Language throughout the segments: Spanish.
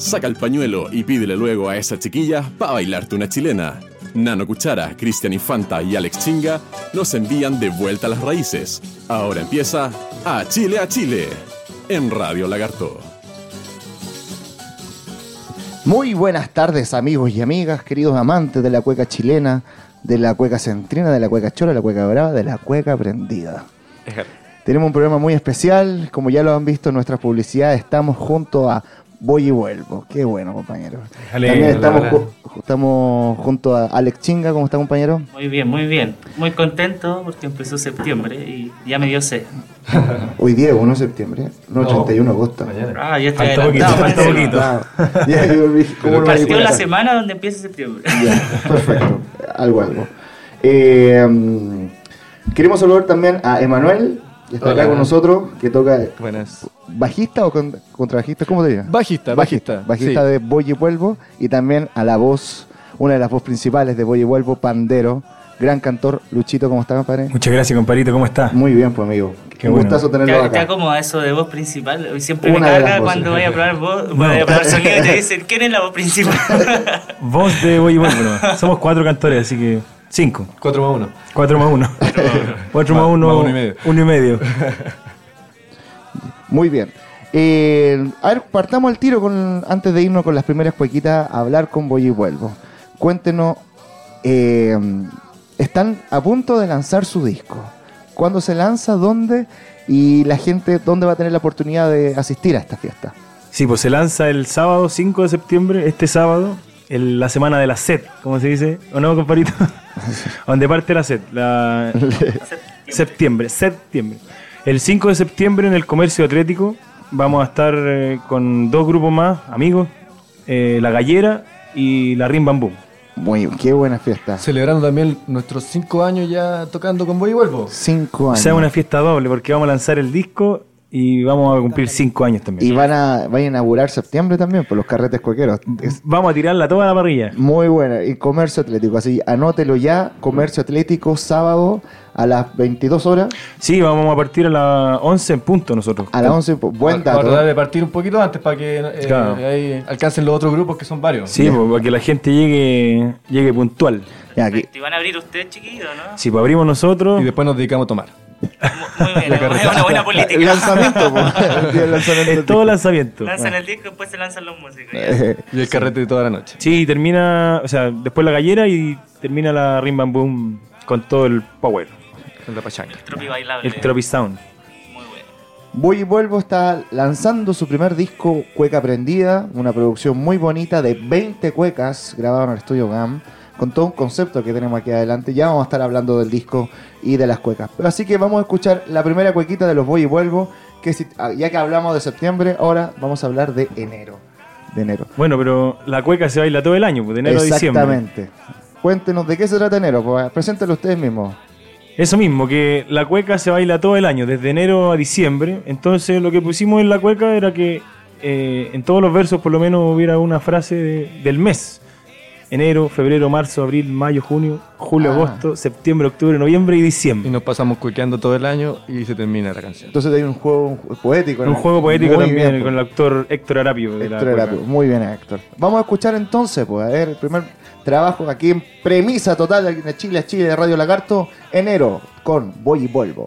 Saca el pañuelo y pídele luego a esa chiquilla para bailarte una chilena. Nano Cuchara, Cristian Infanta y Alex Chinga nos envían de vuelta a las raíces. Ahora empieza A Chile a Chile en Radio Lagarto. Muy buenas tardes amigos y amigas, queridos amantes de la cueca chilena, de la cueca centrina, de la cueca chola, de la cueca brava, de la cueca prendida. Tenemos un programa muy especial, como ya lo han visto en nuestras publicidades, estamos junto a Voy y Vuelvo. Qué bueno, compañero. También estamos, ju- estamos junto a Alex Chinga, ¿cómo está, compañero? Muy bien, muy bien. Muy contento porque empezó septiembre y ya me dio sed. Hoy día, 1 de septiembre, no, 31 de agosto. Ah, ya está Falta poquito, falta poquito. Ah, ya, yo vi- ¿cómo lo voy a Partió la semana donde empieza septiembre. Ya, perfecto. Algo, algo. Eh, mm, queremos saludar también a Emanuel, que está acá con nosotros, que toca Buenas. bajista o con- contrabajista, ¿cómo te digas? Bajista, bajista. Bajista sí. de Voy y Vuelvo y también a la voz, una de las voces principales de Voy y Vuelvo, Pandero, gran cantor. Luchito, ¿cómo estás, compadre? Muchas gracias, compadrito. ¿Cómo está? Muy bien, pues, amigo. Qué Un bueno. gustazo tenerlo acá. ya como eso de voz principal, siempre Una me carga cuando voy a probar voz, voy a probar sonido y te dicen, ¿quién es la voz principal? Voz de Voy y Vuelvo. ¿no? Somos cuatro cantores, así que cinco. 4 más 1. Cuatro más uno. Cuatro más Más- uno. más uno y medio. Uno y medio. Muy bien. Eh, a ver, partamos al tiro con, antes de irnos con las primeras cuequitas a hablar con Voy y Vuelvo. Cuéntenos, eh, están a punto de lanzar su disco. ¿Cuándo se lanza? ¿Dónde? Y la gente, ¿dónde va a tener la oportunidad de asistir a esta fiesta? Sí, pues se lanza el sábado 5 de septiembre, este sábado, el- la semana de la SED, como se dice, ¿o no, compadrito? Donde parte la SED, la septiembre, septiembre. El 5 de septiembre en el Comercio Atlético vamos a estar eh, con dos grupos más, amigos, eh, La Gallera y La Rim Bambú. Muy, qué buena fiesta. Celebrando también nuestros 5 años ya tocando con Voy y Vuelvo. Cinco O años. sea, una fiesta doble porque vamos a lanzar el disco y vamos a cumplir cinco años Y también. van a, van a inaugurar septiembre también por los carretes cuequeros. Vamos a tirarla toda a la parrilla. muy buena. Y comercio atlético, así anótelo ya. Comercio atlético sábado a las 22 horas. Sí, vamos a partir a las 11 en punto nosotros. A las 11, pues, buen Para tratar dato. de partir un poquito antes para que eh, Claro. ahí alcancen los otros grupos que son varios. Sí, pues, para que la gente llegue, llegue puntual. Ya, aquí- ¿Te van a abrir ustedes, chiquillos, no? Si pues abrimos nosotros, Y después nos dedicamos a tomar. Muy bien, es una buena El política. lanzamiento, pues. El día del lanzamiento. es todo lanzamiento. Lanzan el disco y después se lanzan los músicos. Eh, Y el carrete de toda la noche. Sí, termina, o sea, después la gallera y termina la Rim Bam Boom con todo el power, En la pachanga. Tropi bailable. el Tropi Sound. Muy bueno. Voy y Vuelvo está lanzando su primer disco, Cueca Prendida, una producción muy bonita de 20 cuecas grabado en el estudio GAM, con todo un concepto que tenemos aquí adelante. Ya vamos a estar hablando del disco y de las cuecas. Pero así que vamos a escuchar la primera cuequita de los Voy y Vuelvo, que si- ah, ya que hablamos de septiembre, ahora vamos a hablar de enero. De enero. Bueno, pero la cueca se baila todo el año, pues, de enero a diciembre. Exactamente. Cuéntenos de qué se trata enero, pues ustedes mismos. Eso mismo, que la cueca se baila todo el año, desde enero a diciembre. Entonces lo que pusimos en la cueca era que eh, en todos los versos por lo menos hubiera una frase de- del mes. Enero, febrero, marzo, abril, mayo, junio, julio, Ah. agosto, septiembre, octubre, noviembre y Y diciembre. nos pasamos cuequeando todo el año y se termina la canción. Entonces hay un juego poético. Un juego poético Muy también bien, con el pues. actor Héctor Arapio. De la Héctor cueca. Arapio. Muy bien, Héctor. Vamos a escuchar entonces, pues, a ver, el primer trabajo aquí en premisa total en Chile a Chile de Radio Lagarto, enero, con Voy y Vuelvo.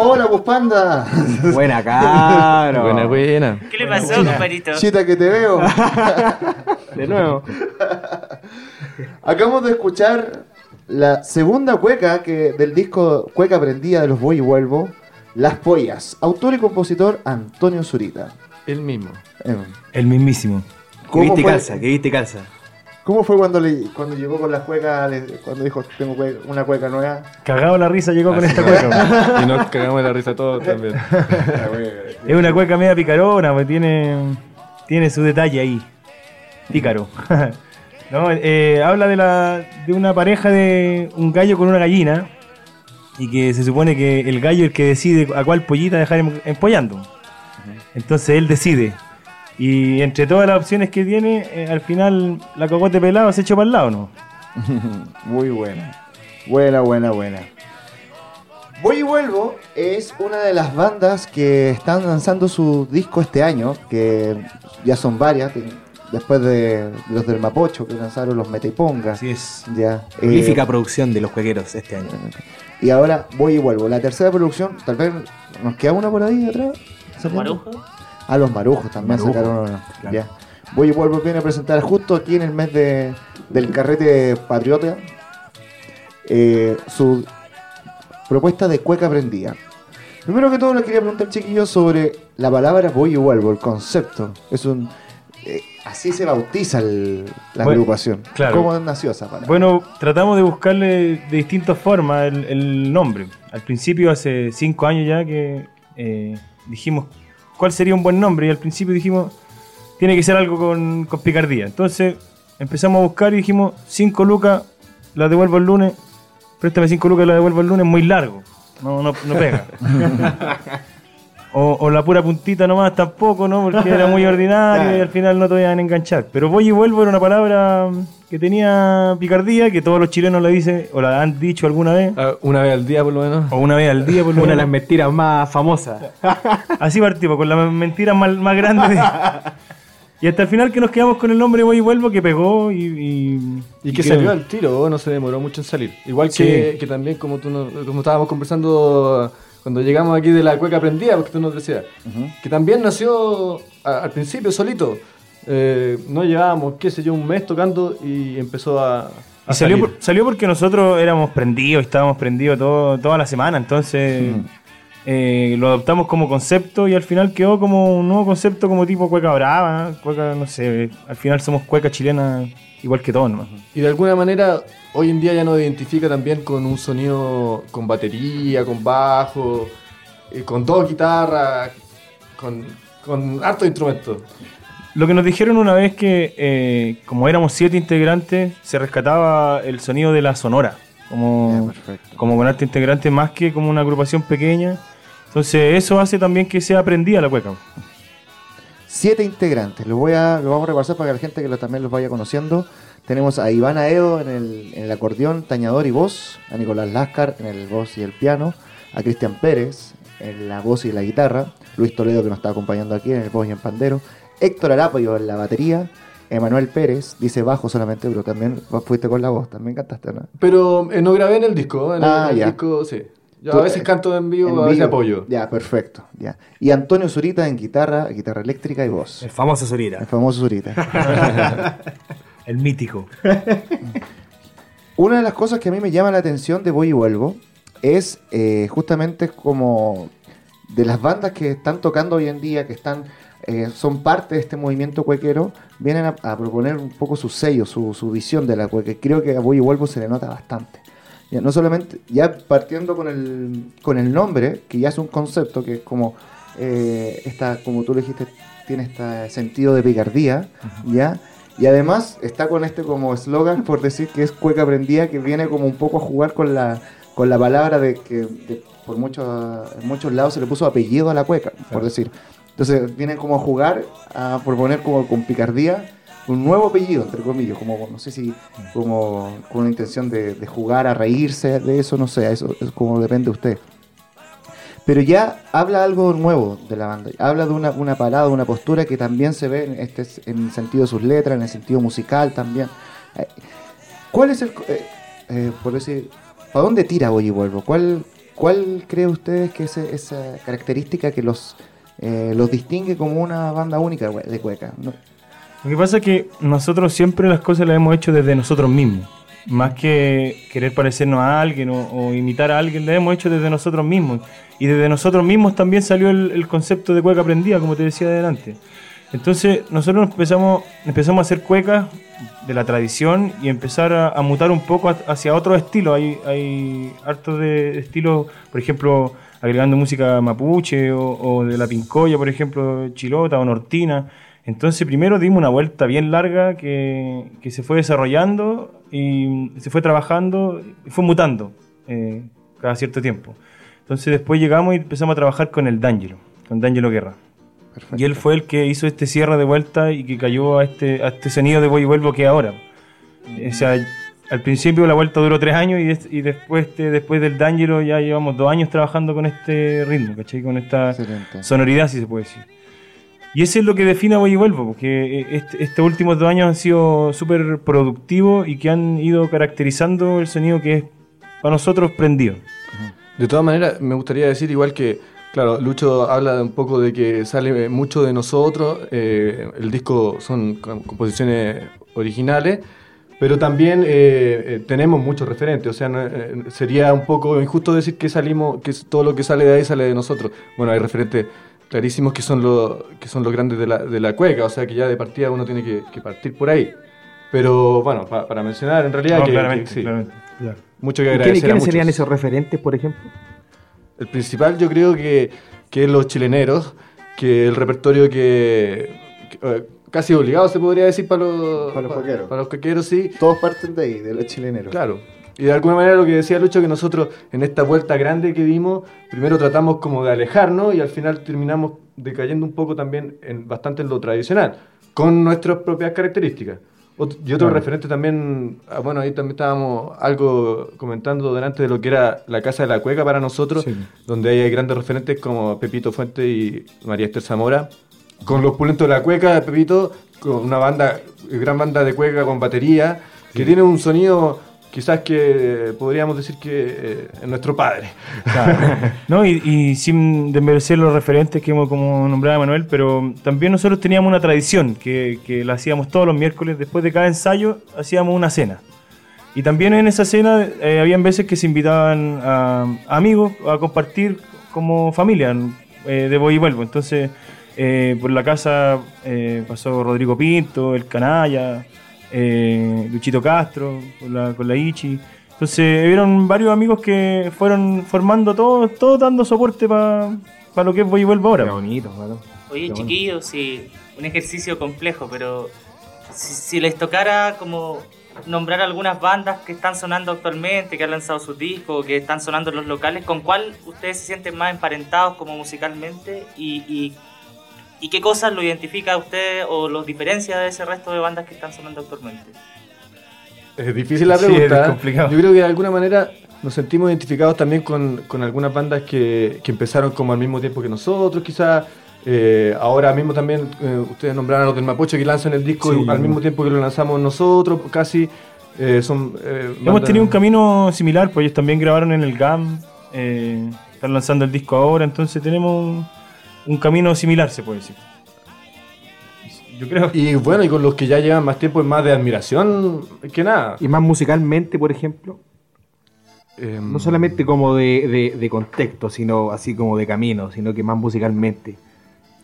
Hola, Buspanda. Buena, caro. Buena, buena. ¿Qué le pasó, compadrito? Chita que te veo. De nuevo. Acabamos de escuchar la segunda cueca que, del disco Cueca Prendida de los Voy y Vuelvo, Las Pollas. Autor y compositor Antonio Zurita. El mismo. Eh, El mismísimo. Que ¿Cómo viste fue, calza, que viste calza. ¿Cómo fue cuando, le, cuando llegó con la cueca, le- cuando dijo tengo una cueca nueva? Cagado la risa llegó con esta cueca. Y nos cagamos la risa todos también. Es una cueca media picarona, pues tiene, tiene su detalle ahí. Pícaro. no, eh, habla de, la, de una pareja de un gallo con una gallina. Y que se supone que el gallo es el que decide a cuál pollita dejar em- empollando. Entonces él decide. Y entre todas las opciones que tiene, eh, al final la cocote pelado se echó para el lado, ¿no? Muy buena. Buena, buena, buena. Voy y Vuelvo es una de las bandas que están lanzando su disco este año, que ya son varias, después de los del Mapocho, que lanzaron los Metaiponga. Así es. Ya. eh, Prolífica producción de los cuequeros este año. y ahora Voy y Vuelvo. La tercera producción, tal vez nos queda una por ahí atrás. ¿Marujo? Ah, los Marujos también Marujo, sacaron claro. Ya. Voy y Vuelvo viene a presentar justo aquí en el mes de, del carrete patriota eh, su propuesta de cueca prendida. Primero que todo le quería preguntar, chiquillos, sobre la palabra voy y vuelvo, el concepto. Es un... eh, así se bautiza el- la Bueno, agrupación. claro. ¿Cómo nació esa palabra? Bueno, tratamos de buscarle de distintas formas el, el nombre. Al principio, hace cinco años ya, que eh, dijimos cuál sería un buen nombre. Y al principio dijimos, tiene que ser algo con, con picardía. Entonces empezamos a buscar y dijimos, cinco lucas, la devuelvo el lunes. Préstame cinco lucas, la devuelvo el lunes, muy largo. No, no, no pega. O, o la pura puntita nomás tampoco, ¿no? Porque era muy ordinario y al final no te iban a enganchar. Pero voy y vuelvo era una palabra que tenía picardía, que todos los chilenos la dicen, o la han dicho alguna vez, Ah, Una vez al día, por lo menos. o una vez al día por lo Una de menos. las mentiras más famosas. Así partimos, con las mentiras más, más grandes. de- Y hasta el final que nos quedamos con el nombre Voy y Vuelvo, que pegó y... Y, Y que salió al tiro, no se demoró mucho en salir. Igual que, que también, como tú no- como estábamos conversando cuando llegamos aquí de la cueca prendida, porque tú nos decías, que también nació a- al principio solito. Eh, no llevábamos, qué sé yo, un mes tocando y empezó a. a Y salió, salir. por- salió porque nosotros éramos prendidos, estábamos prendidos todo, toda la semana, entonces eh, lo adoptamos como concepto y al final quedó como un nuevo concepto como tipo cueca brava, cueca, no sé, al final somos cueca chilena igual que todos nomás. Y de alguna manera, hoy en día ya nos identifica también con un sonido con batería, con bajo, eh, con dos guitarras, con, con hartos instrumentos. Lo que nos dijeron una vez que, eh, como éramos siete integrantes, se rescataba el sonido de la sonora, como, como con arte integrante más que como una agrupación pequeña. Entonces eso hace también que sea aprendida la cueca. Siete integrantes, lo, voy a, lo vamos a repasar para que la gente que lo, también los vaya conociendo. Tenemos a Iván Aedo en el, en el acordeón, tañador y voz, a Nicolás Lascar en el voz y el piano, a Cristian Pérez en la voz y la guitarra, Luis Toledo que nos está acompañando aquí en el voz y en pandero, Héctor Arapayo en la batería, Emanuel Pérez, dice bajo solamente, pero también fuiste con la voz, también cantaste, ¿no? Pero eh, no grabé en el disco, en Ah, el, ya. disco sí. Yo Tú, a veces eh, canto en vivo, en a veces vivo. apoyo. Ya, perfecto. Ya. Y Antonio Zurita en guitarra, guitarra eléctrica y voz. El famoso Zurita. El famoso Zurita. el mítico. Una de las cosas que a mí me llama la atención de Voy y Vuelvo es eh, justamente como de las bandas que están tocando hoy en día, que están eh, son parte de este movimiento cuequero, vienen a, a proponer un poco su sello, su, su visión de la cueca. Creo que a Voy y Vuelvo se le nota bastante. Ya, no solamente, ya partiendo con el, con el nombre, que ya es un concepto que es como, eh, esta, como tú le dijiste, tiene este sentido de picardía, ¿ya? Y además está con este como eslogan, por decir que es cueca prendida, que viene como un poco a jugar con la, con la palabra de que de- por muchos, en muchos lados se le puso apellido a la cueca, por decir. Entonces vienen como a jugar, a proponer como con picardía un nuevo apellido, entre comillas, como no sé si como con una intención de, jugar, a reírse de eso, no sé, eso es como depende de usted. Pero ya habla algo nuevo de la banda, habla de una, una parada, una postura que también se ve en, este, en el sentido de sus letras, en el sentido musical también. Eh, ¿Cuál es el, eh, eh, por decir, ¿para dónde tira Voy y Vuelvo? ¿Cuál, cuál cree ustedes que es esa característica que los, eh, los distingue como una banda única de cueca? Lo que pasa es que nosotros siempre las cosas las hemos hecho desde nosotros mismos. Más que querer parecernos a alguien o, imitar a alguien, las hemos hecho desde nosotros mismos. Y desde nosotros mismos también salió el, concepto de cueca aprendida, como te decía adelante. Entonces nosotros empezamos, empezamos a hacer cuecas de la tradición y empezar a, mutar un poco ha- hacia otro estilo. Hay, hay hartos de estilos, por ejemplo, agregando música mapuche o, o de la pincoya, por ejemplo, chilota o nortina. Entonces primero dimos una vuelta bien larga que, que se fue desarrollando y se fue trabajando y fue mutando eh, cada cierto tiempo. Entonces después llegamos y empezamos a trabajar con el D'Angelo, con D'Angelo Guerra. Y él fue el que hizo este cierre de vuelta y que cayó a este, a este sonido de voy y vuelvo que ahora. O sea, al principio la vuelta duró tres años y, es- y después, este, después del D'Angelo ya llevamos dos años trabajando con este ritmo, ¿cachai? Con esta Excelente. sonoridad, si se puede decir. Y eso es lo que define a Voy y Vuelvo, porque este- estos últimos dos años han sido súper productivos y que han ido caracterizando el sonido que es para nosotros prendido. De todas maneras, me gustaría decir igual que, claro, Lucho habla un poco de que sale mucho de nosotros, eh, el disco son com- composiciones originales, pero también eh, eh, tenemos muchos referentes, o sea, no, eh, sería un poco injusto decir que salimos, que todo lo que sale de ahí sale de nosotros. Bueno, hay referentes clarísimos que son los que son los grandes de la, de la cueca, o sea que ya de partida uno tiene que, que partir por ahí. Pero bueno, pa- para mencionar en realidad No, que, claramente, que sí, claramente. mucho que ¿Y agradecer quiénes, serían esos referentes, por ejemplo? El principal yo creo que, que es los chileneros, que el repertorio que, que, eh, casi obligado se podría decir para los, Para los cuequeros. Para los cuequeros, sí. Todos parten de ahí, de los chileneros. Claro. Y de alguna manera lo que decía Lucho, que nosotros en esta vuelta grande que dimos, primero tratamos como de alejarnos y al final terminamos decayendo un poco también en, bastante en lo tradicional, con nuestras propias características. Ot- y otro Claro. referente también, ah, bueno, ahí también estábamos algo comentando delante de lo que era la Casa de la Cueca para nosotros, Sí. donde hay grandes referentes como Pepito Fuente y María Esther Zamora. Con los pulentos de la cueca, Pepito, con una banda, gran banda de cueca con batería, que tiene un sonido quizás que podríamos decir que eh, es nuestro padre. Claro. no, y, y sin desmerecer los referentes que hemos como nombraba Manuel, pero también nosotros teníamos una tradición que, que la hacíamos todos los miércoles, después de cada ensayo hacíamos una cena. Y también en esa cena eh, habían veces que se invitaban a, a amigos a compartir como familia eh, de voy y vuelvo. Entonces, eh, por la casa eh, pasó Rodrigo Pinto, el Canalla, eh, Luchito Castro, con la, con la Ichi. Entonces, vieron varios amigos que fueron formando todo, todo dando soporte para lo que es voy y vuelvo ahora. Qué bonito, claro. Oye, chiquillos, sí, un ejercicio complejo, pero si, si les tocara como nombrar algunas bandas que están sonando actualmente, que han lanzado sus discos, que están sonando en los locales, ¿con cuál ustedes se sienten más emparentados como musicalmente? ¿Y, y, y qué cosas lo identifica a usted o los diferencia de ese resto de bandas que están sonando actualmente? Es difícil la Sí, pregunta. es ¿eh? complicado. Yo creo que de alguna manera nos sentimos identificados también con, con algunas bandas que, que empezaron como al mismo tiempo que nosotros, quizás. Eh, ahora mismo también eh, ustedes nombraron a los del Mapoche que lanzan el disco Sí. al mismo tiempo que lo lanzamos nosotros, casi. eh, son, eh, Hemos bandas- tenido un camino similar, pues ellos también grabaron en el GAM, eh, están lanzando el disco ahora, entonces tenemos un, camino similar, se puede decir. Yo creo. Y bueno, y con los que ya llevan más tiempo es más de admiración que nada. Y más musicalmente, por ejemplo, Eh, no solamente como de, de- de contexto, sino así como de camino, sino que más musicalmente.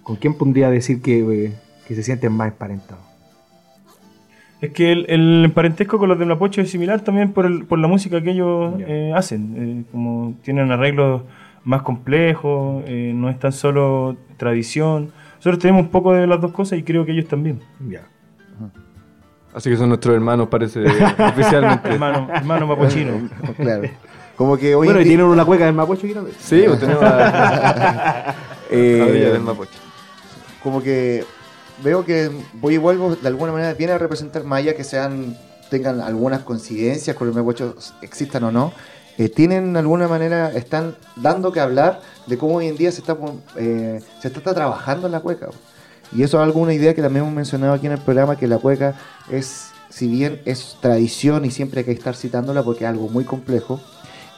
¿Con quién pondría decir que, eh, que se sienten más emparentados? Es que el, el parentesco con los de Mapocho es similar también por, el- por la música que ellos eh, hacen. eh, como tienen arreglos más complejos, eh, no es tan solo tradición. Nosotros tenemos un poco de las dos cosas y creo que ellos también. Ya. Así que son nuestros hermanos, parece, oficialmente. hermano, hermano mapochino. Claro. Como que hoy Bueno, en y tienen una cueca del Mapocho aquí también. Sí, pues tenemos a, Eh, del como que veo que Voy y Vuelvo de alguna manera viene a representar más allá que sean tengan algunas coincidencias con el Mepocho existan o no eh, tienen alguna manera están dando que hablar de cómo hoy en día se está eh, se está, está trabajando en la cueca y eso es alguna idea que también hemos mencionado aquí en el programa que la cueca es si bien es tradición y siempre hay que estar citándola porque es algo muy complejo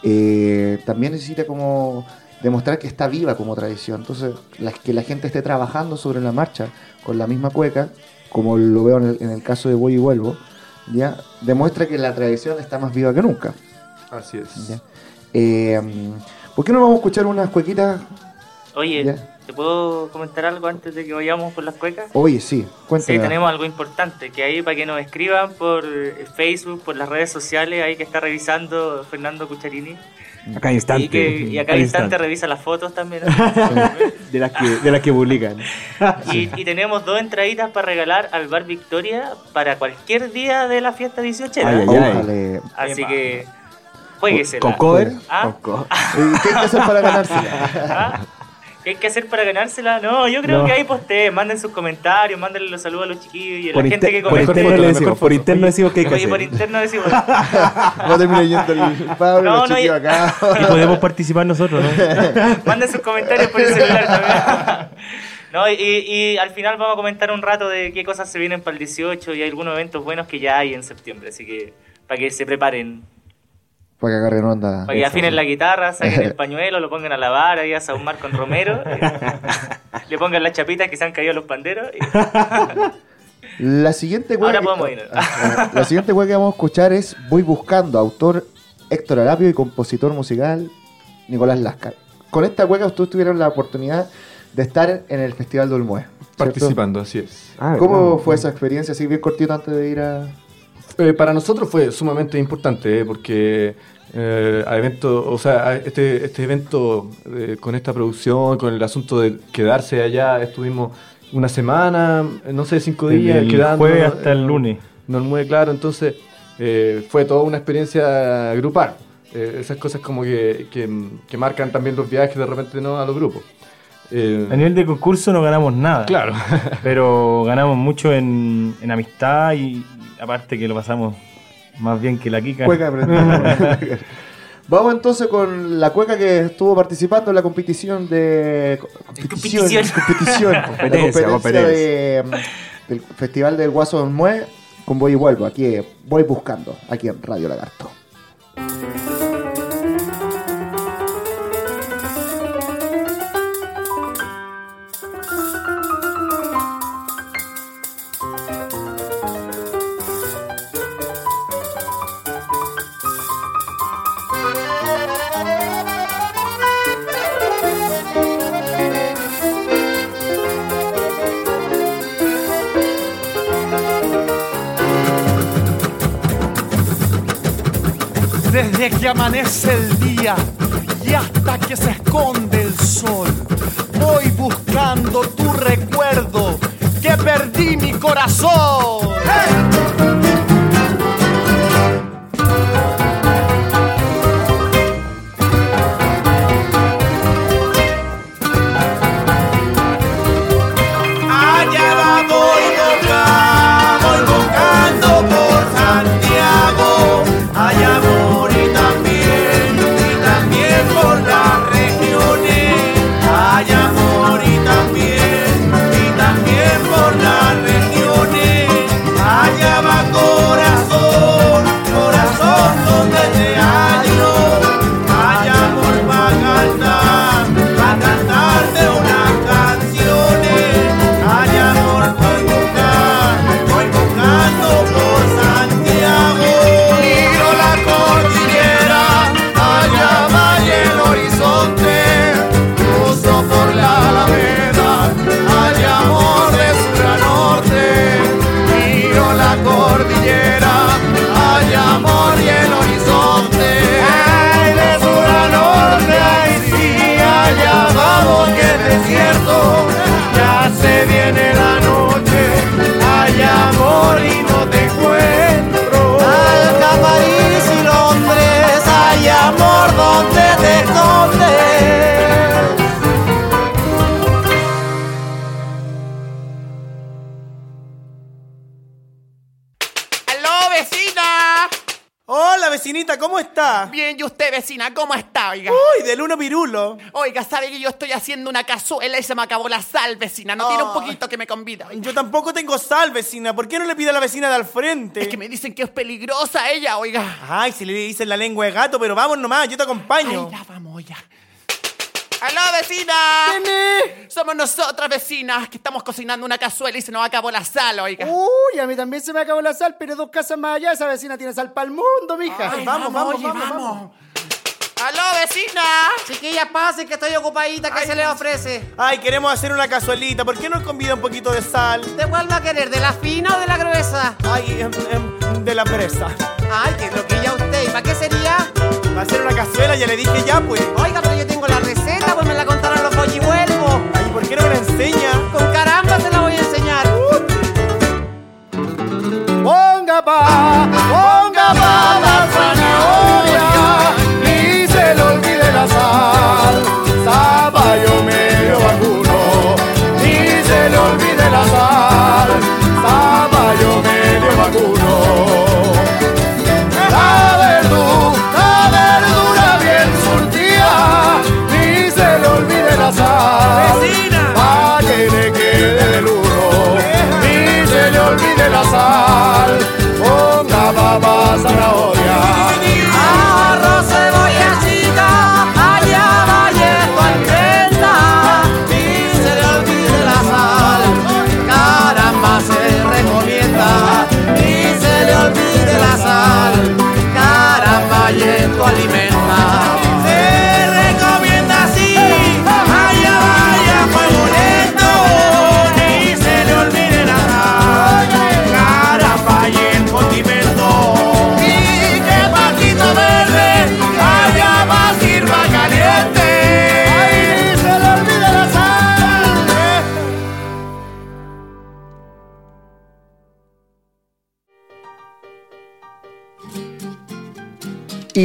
eh, también necesita como demostrar que está viva como tradición. Entonces, la- que la gente esté trabajando sobre la marcha con la misma cueca, como lo veo en el, en el caso de Voy y Vuelvo, ya demuestra que la tradición está más viva que nunca. Así es. ¿ya? Eh, ¿Por qué no vamos a escuchar unas cuequitas? Oye, Ya. ¿te puedo comentar algo antes de que vayamos por las cuecas? Oye, sí, cuéntame. Sí, tenemos algo importante, que ahí para que nos escriban por eh, Facebook, por las redes sociales, ahí que está revisando Fernando Cucharini. Acá instante. Y, que, y acá al instante revisa las fotos también. De las que, de las que publican. y, y tenemos dos entraditas para regalar al Bar Victoria para cualquier día de la fiesta 18. Ay, ay, ay. Ojalá. Así que jueguesela. ¿Con cover? ¿Ah? Con co- ¿Qué hay que hacer para ganársela? ¿Ah? ¿Qué hay que hacer para ganársela? No, yo creo No. que ahí posteen, manden sus comentarios, mándenle los saludos a los chiquillos y a Por, la gente que por comenta. interno le decimos, por interno decimos que hay que Oye, por hacer. interno decimos. Va a terminar yendo el Pablo, No, no, y- acá. Y podemos participar nosotros, ¿no? Manden sus comentarios por el celular también. No, y, y al final vamos a comentar un rato de qué cosas se vienen para el 18 y hay algunos eventos buenos que ya hay en septiembre, así que para que se preparen, Para que agarren onda. para que afinen la guitarra, saquen el pañuelo, lo pongan a lavar ahí a sahumar con romero, y le pongan las chapitas que se han caído los panderos. y- La siguiente Ahora que- podemos ir. Ah, La siguiente hueá que vamos a escuchar es Voy Buscando, autor Héctor Arapio y compositor musical Nicolás Lascar. Con esta hueca ustedes tuvieron la oportunidad de estar en el Festival de Olmué. Participando, así es. Ah, ¿Cómo verdad. fue esa experiencia? Así bien cortito antes de ir a... Eh, para nosotros fue sumamente importante, eh, porque eh, a evento, o sea, a este, este evento eh, con esta producción, con el asunto de quedarse allá, estuvimos una semana, no sé, cinco días el quedando. jueves hasta el lunes. No muy claro, entonces fue toda una experiencia grupal. Esas cosas como que, que, que marcan también los viajes de repente no a los grupos. Eh, A nivel de concurso no ganamos nada. Claro. Pero ganamos mucho en, en amistad y aparte que lo pasamos más bien que la Kika. Cueca. Vamos entonces con la cueca que estuvo participando en la competición de... Competición. Competición. competición. La Competencia, competencia. de, del Festival del Guaso Olmué con Voy y Vuelvo. Aquí eh, voy buscando, aquí en Radio Lagarto. Amanece el día y hasta que se esconde el sol, voy buscando tu recuerdo, que perdí mi corazón. Vecina, cómo está, oiga? Uy, del uno pirulo. Oiga, ¿sabe que yo estoy haciendo una cazuela y se me acabó la sal, vecina? ¿No tiene un poquito que me convida? oiga? Yo tampoco tengo sal, vecina. ¿Por qué no le pide a la vecina de al frente? Es que me dicen que es peligrosa ella, oiga. Ay, si le dicen la lengua de gato, pero vamos nomás, yo te acompaño. Ay, ya vamos, ya. ¡Aló, vecina! Somos nosotras, vecinas, que estamos cocinando una cazuela y se nos acabó la sal, oiga. Uy, a mí también se me acabó la sal, pero dos casas más allá esa vecina tiene sal para el mundo, mija. Ay, vamos, vamos, vamos, vamos. ¡Aló, vecina! Chiquilla, pase que estoy ocupadita, ¿qué se le ofrece? Ay, queremos hacer una cazuelita. ¿Por qué no convida un poquito de sal? ¿De cuál va a querer? ¿De la fina o de la gruesa? Ay, em, em, de la presa. Ay, qué loquilla usted. ¿Y para qué sería? Va a hacer una cazuela, ya le dije ya, pues. Oiga, pero yo tengo la receta, pues me la contaron los pollihuelvos. Ay, ¿por qué no me la enseña? Con caramba se la voy a enseñar. Ponga pa, ponga pa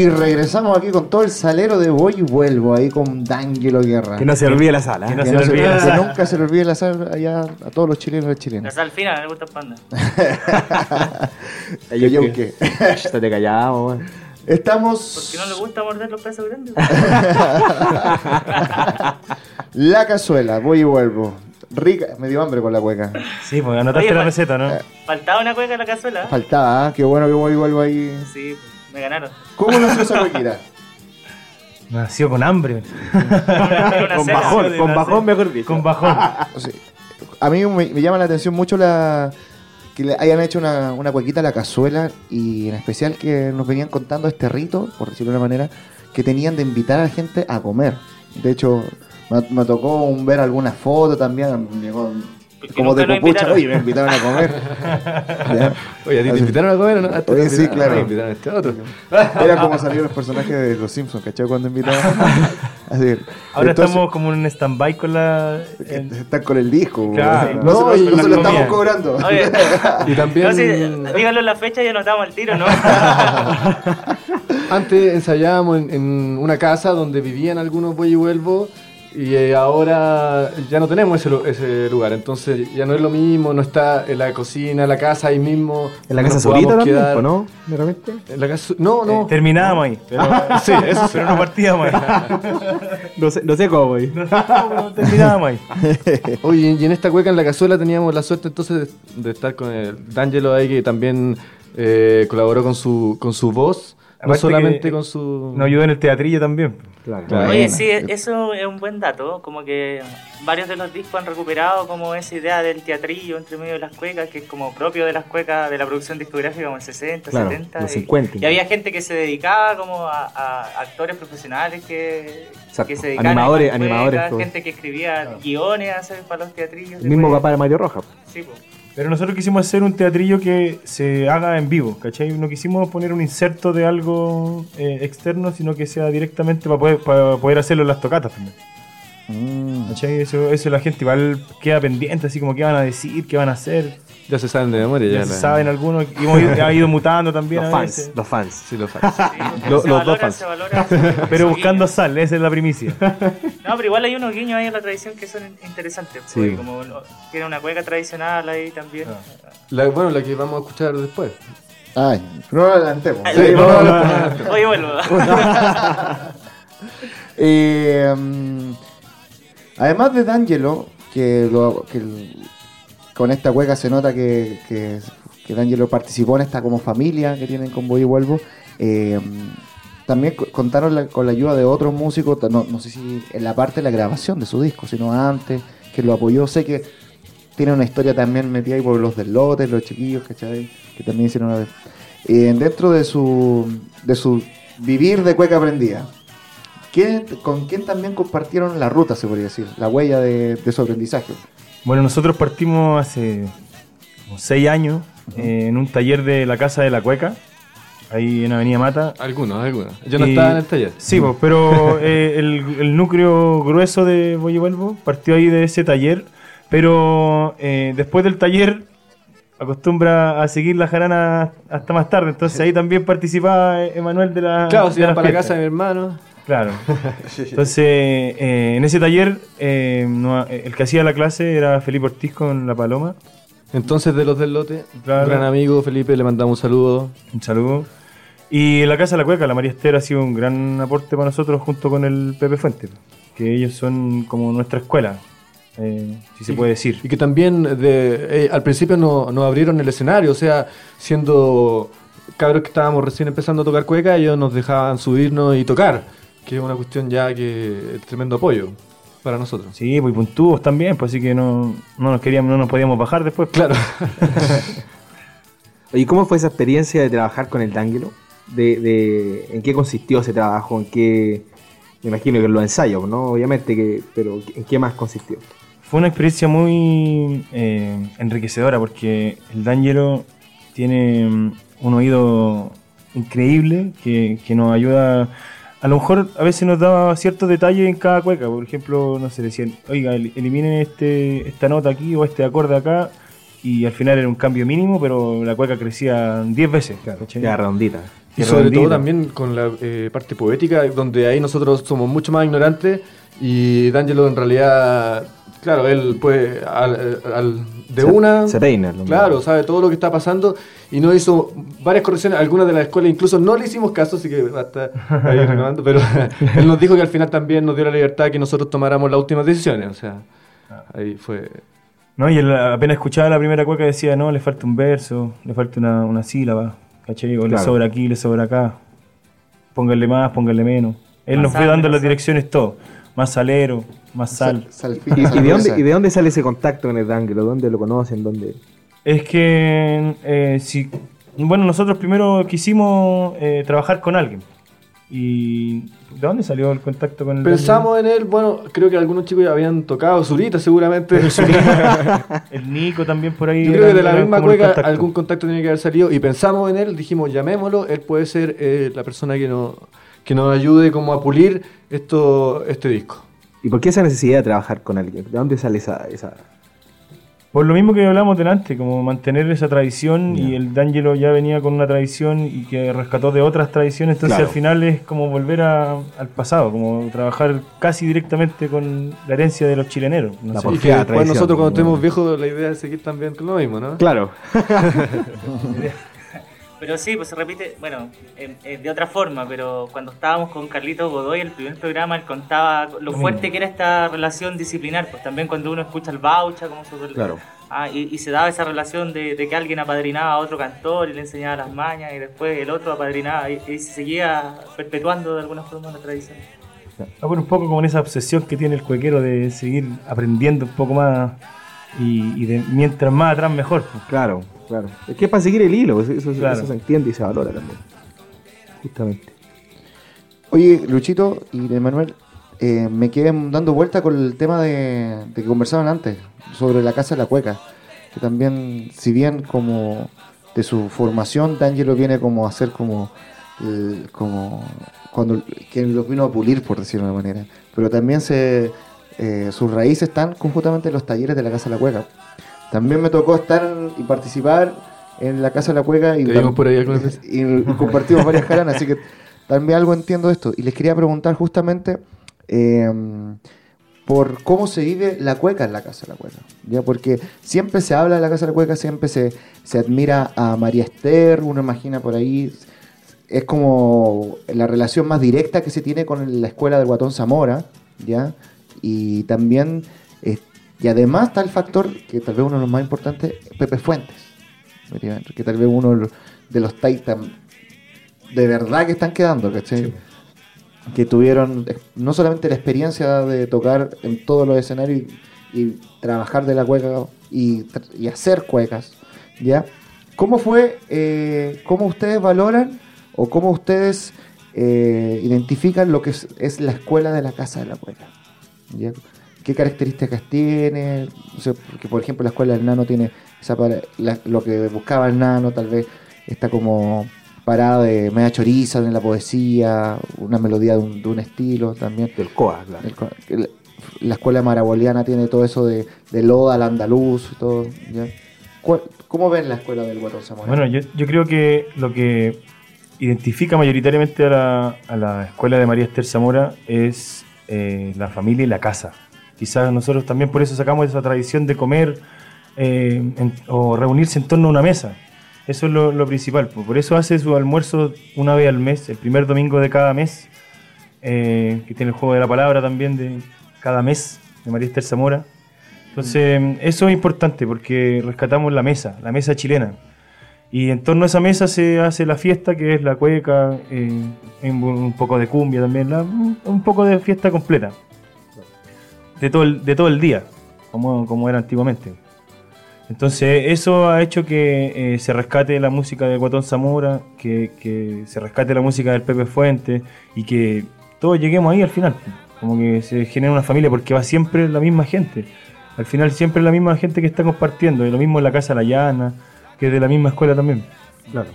Y regresamos aquí con todo el salero de Voy y Vuelvo, ahí con D'Angelo Guerra. Que no se olvide la sala. Que, no se, olvide la sal. Que nunca se le olvide la sal allá a todos los chilenos y chilenas. La sal fina, me gusta el panda. Yo, yo. Estate callado, weón. Estamos. ¿Por qué no le gusta morder los pesos grandes? la cazuela, voy y vuelvo. Rica, me dio hambre con la cueca. Sí, porque anotaste Oye, la receta, ¿no? Faltaba una cueca en la cazuela. Faltaba, ¿ah? qué bueno que voy y vuelvo ahí. Sí, me ganaron. ¿Cómo nació esa cuequita? Nació con hambre. Con bajón, con bajón, mejor dicho. Con bajón. O sea, a mí me, me llama la atención mucho la que le hayan hecho una, una cuequita a la cazuela y en especial que nos venían contando este rito, por decirlo de una manera, que tenían de invitar a la gente a comer. De hecho, me, me tocó un- ver algunas fotos también, llegó Como de pupucha, invitaron. oye, me invitaron a comer. Ya. Oye, ¿a ti te invitaron a comer o no? Te Oye, sí, claro. me invitaron a este otro. Era como salieron los personajes de los Simpsons, ¿cachai? Cuando invitaban. Así. Ahora Entonces, estamos como en un stand-by con la. Están con el disco. Claro. no, No, se y- no se lo estamos cobrando. Oye, Y también no, sí, díganlo la fecha y anotamos el tiro, ¿no? antes ensayábamos en, en una casa donde vivían algunos Voy y Vuelvo y eh, ahora ya no tenemos ese, ese lugar, entonces ya no es lo mismo, no está en la cocina, en la casa ahí mismo. En la casa solita también, quedar- ¿o no? ¿De repente? En la casa, no, no. Terminábamos ahí. Pero, Sí, eso sí. pero no partíamos ahí. No sé, no sé cómo, güey. No, pero terminábamos ahí. Oye, y en esta cueca en la cazuela teníamos la suerte entonces de, de estar con el D'Angelo ahí que también eh, colaboró con su, con su voz, no solamente que con su... Nos ayudó en el teatrillo también. Claro. Claro. Oye, sí, eso es un buen dato. Como que varios de los discos han recuperado como esa idea del teatrillo entre medio de las cuecas, que es como propio de las cuecas de la producción discográfica como en 60, Claro, 70. los y- 50. Y, había gente que se dedicaba como a, a actores profesionales que, Exacto. que se dedicaban Animadores- a cuecas, animadores, gente que escribía guiones para los teatrillos. El mismo papá de Mario Roja. Sí, po. Pero nosotros quisimos hacer un teatrillo que se haga en vivo, ¿cachai? No quisimos poner un inserto de algo eh, externo, sino que sea directamente para poder, para poder hacerlo en las tocatas también. Mm. ¿Cachai? Eso, eso la gente igual queda pendiente, así como qué van a decir, qué van a hacer. Ya se saben de memoria. Ya, Ya, se saben algunos, y hemos ido, ha ido mutando también. Los a fans, veces. los fans. Sí, los fans. Se los dos valora, fans. se valora. Pero buscando sal, esa es la primicia. No, pero igual hay unos guiños ahí en la tradición que son interesantes. Sí. porque Como tiene una cueca tradicional ahí también. La- bueno, la que vamos a escuchar después. Ay, no lo adelantemos. Sí, no, no, no, no, no. Oye, vuelvo. Eh, mm, además de D'Angelo, que, con esta hueca se nota que, que, D'Angelo participó en esta como familia que tienen con Voy y Vuelvo, eh, también co- contaron con la ayuda de otros músicos, no, sé si en la parte de la grabación de su disco, sino antes, que lo apoyó. Sé que tiene una historia también metida ahí por los del los chiquillos, ¿cachai? Que también hicieron una vez. Eh, dentro de su, de su vivir de cueca aprendida, ¿quién- ¿con quién también compartieron la ruta, se podría decir? La huella de, de su aprendizaje. Bueno, nosotros partimos hace como seis años eh, en un taller de la Casa de la Cueca, ahí en Avenida Mata. Algunos, algunos. Yo no Y- estaba en el taller. Sí, pues, pero eh, el, el núcleo grueso de Voy y Vuelvo partió ahí de ese taller, pero eh, después del taller acostumbra a seguir la jarana hasta más tarde, entonces ahí también participaba Emanuel de la Claro, de se iban la para la casa de mi hermano. Claro. Entonces, eh, en ese taller, eh, no- el que hacía la clase era Felipe Ortiz con La Paloma. Entonces, de los del lote, Claro. gran amigo, Felipe, le mandamos un saludo. Un saludo. Y en la Casa de la Cueca, la María Esther ha sido un gran aporte para nosotros junto con el Pepe Fuente, que ellos son como nuestra escuela, eh, si se Y- puede decir. Y que también de, eh, al principio nos no abrieron el escenario, o sea, siendo cabros que estábamos recién empezando a tocar cueca, ellos nos dejaban subirnos y tocar, que es una cuestión ya que es tremendo apoyo para nosotros. Sí, pues y puntúos también, pues así que no, no nos queríamos, no nos podíamos bajar después. Claro. ¿Y cómo fue esa experiencia de trabajar con el D'Angelo? De, de, ¿En qué consistió ese trabajo? ¿En qué...? Me imagino que en los ensayos, ¿no? Obviamente, que, pero ¿en qué más consistió? Fue una experiencia muy eh, enriquecedora porque el D'Angelo tiene mm, un oído increíble que, que nos ayuda. A lo mejor a veces nos daba ciertos detalles en cada cueca. Por ejemplo, no sé, decían, oiga, el- eliminen este, esta nota aquí o este acorde acá. Y al final era un cambio mínimo, pero la cueca crecía 10 veces. ¿cachai? Ya redondita. Y sobre todo también con la eh, parte poética, donde ahí nosotros somos mucho más ignorantes y D'Angelo en realidad, claro, él pues al, al- de Se- una... se peina. Claro, sabe todo lo que está pasando y nos hizo varias correcciones, algunas de las escuelas incluso no le hicimos caso, así que va a estar ahí reclamando, pero él nos dijo que al final también nos dio la libertad que nosotros tomáramos las últimas decisiones, o sea, ahí fue... No, y él apenas escuchaba la primera cueca decía, no, le falta un verso, le falta una, una sílaba, ¿cachai? O le Claro. sobra aquí, le sobra acá. Pónganle más, pónganle menos. Él Más nos fue dando las direcciones todo. Más salero, más sal. ¿Y, y de dónde, ¿Y de dónde sale ese contacto con el D'Angelo? ¿Dónde lo conocen? ¿Dónde...? Es que, eh, si, bueno, nosotros primero quisimos eh, trabajar con alguien. Y ¿De dónde salió el contacto con el Pensamos en él, bueno, creo que algunos chicos ya habían tocado, Zurita seguramente. el Nico también por ahí. Yo creo que de la misma cueca algún contacto tiene que haber salido y pensamos en él, dijimos llamémoslo, él puede ser eh, la persona que nos, que nos ayude como a pulir esto, este disco. ¿Y por qué esa necesidad de trabajar con alguien? ¿De dónde sale esa, esa, por lo mismo que hablamos delante, como mantener esa tradición y el D'Angelo ya venía con una tradición y que rescató de otras tradiciones, entonces al final es como volver al pasado, como trabajar casi directamente con la herencia de los chileneros. No y que nosotros cuando estemos viejos la idea es seguir también con lo mismo, ¿no? Claro. Pero sí, pues se repite, bueno, de otra forma, pero cuando estábamos con Carlito Godoy, el primer programa, él contaba lo fuerte que era esta relación disciplinar, pues también cuando uno escucha el baucha, como se claro. ah, y, se daba esa relación de, que alguien apadrinaba a otro cantor y le enseñaba las mañas y después el otro apadrinaba y, se seguía perpetuando de alguna forma la tradición. Ah, bueno, un poco como en esa obsesión que tiene el cuequero de seguir aprendiendo un poco más y, de mientras más atrás mejor. Pues. Claro. Claro. Es que es para seguir el hilo, pues, eso, se entiende y se valora también. Justamente. Oye, Luchito y de Manuel, eh, me quedé dando vuelta con el tema de, que conversaban antes, sobre la Casa de la Cueca. Que también, si bien como de su formación, D'Angelo viene como a hacer como, como cuando que lo vino a pulir, por decirlo de una manera. Pero también se, eh, sus raíces están conjuntamente en los talleres de la Casa de la Cueca. También me tocó estar y participar en la Casa de la Cueca y, por ahí y compartimos varias jaranas, así que también algo entiendo esto. Y les quería preguntar justamente em, por cómo se vive la cueca en la Casa de la Cueca. ¿ya? Porque siempre se habla de la Casa de la Cueca, siempre se, se admira a María Esther, uno imagina por ahí, es como la relación más directa que se tiene con la escuela del Guatón Zamora, ¿ya? Y también y además está el factor, que tal vez uno de los más importantes, Pepe Fuentes. Que tal vez uno de los Titan de verdad que están quedando, ¿cachai? Que tuvieron eh, no solamente la experiencia de tocar en todos los escenarios y, trabajar de la cueca y, hacer cuecas, ¿ya? ¿Cómo fue, eh, cómo ustedes valoran o cómo ustedes eh, identifican lo que es, es, la escuela de la casa de la cueca? ¿ya? Qué características tiene, porque por ejemplo la escuela del nano tiene esa lo que buscaba el nano, tal vez está como parada de media choriza en la poesía, una melodía de un, estilo también. Del Coa, claro. la escuela maraboliana tiene todo eso de, de Loda al andaluz, todo. ¿Cómo ven la escuela del Guatón Zamora? Bueno, yo, yo, creo que lo que identifica mayoritariamente a la, a la escuela de María Esther Zamora es eh, la familia y la casa. Quizás nosotros también por eso sacamos esa tradición de comer eh, o reunirse en torno a una mesa. Eso es lo, principal. Por eso hace su almuerzo una vez al mes, el primer domingo de cada mes, eh, que tiene el juego de la palabra también de cada mes, de María Esther Zamora. Entonces, eso es importante porque rescatamos la mesa, la mesa chilena. Y en torno a esa mesa se hace la fiesta, que es la cueca, eh, un poco de cumbia también, un poco de fiesta completa de todo el, de todo el día, como, como era antiguamente. Entonces eso ha hecho que eh, se rescate la música de Guatón Zamora, que, que, se rescate la música del Pepe Fuente y que todos lleguemos ahí al final. Como que se genera una familia porque va siempre la misma gente. Al final siempre la misma gente que está compartiendo. Y lo mismo en la Casa La Llana, que es de la misma escuela también. Claro.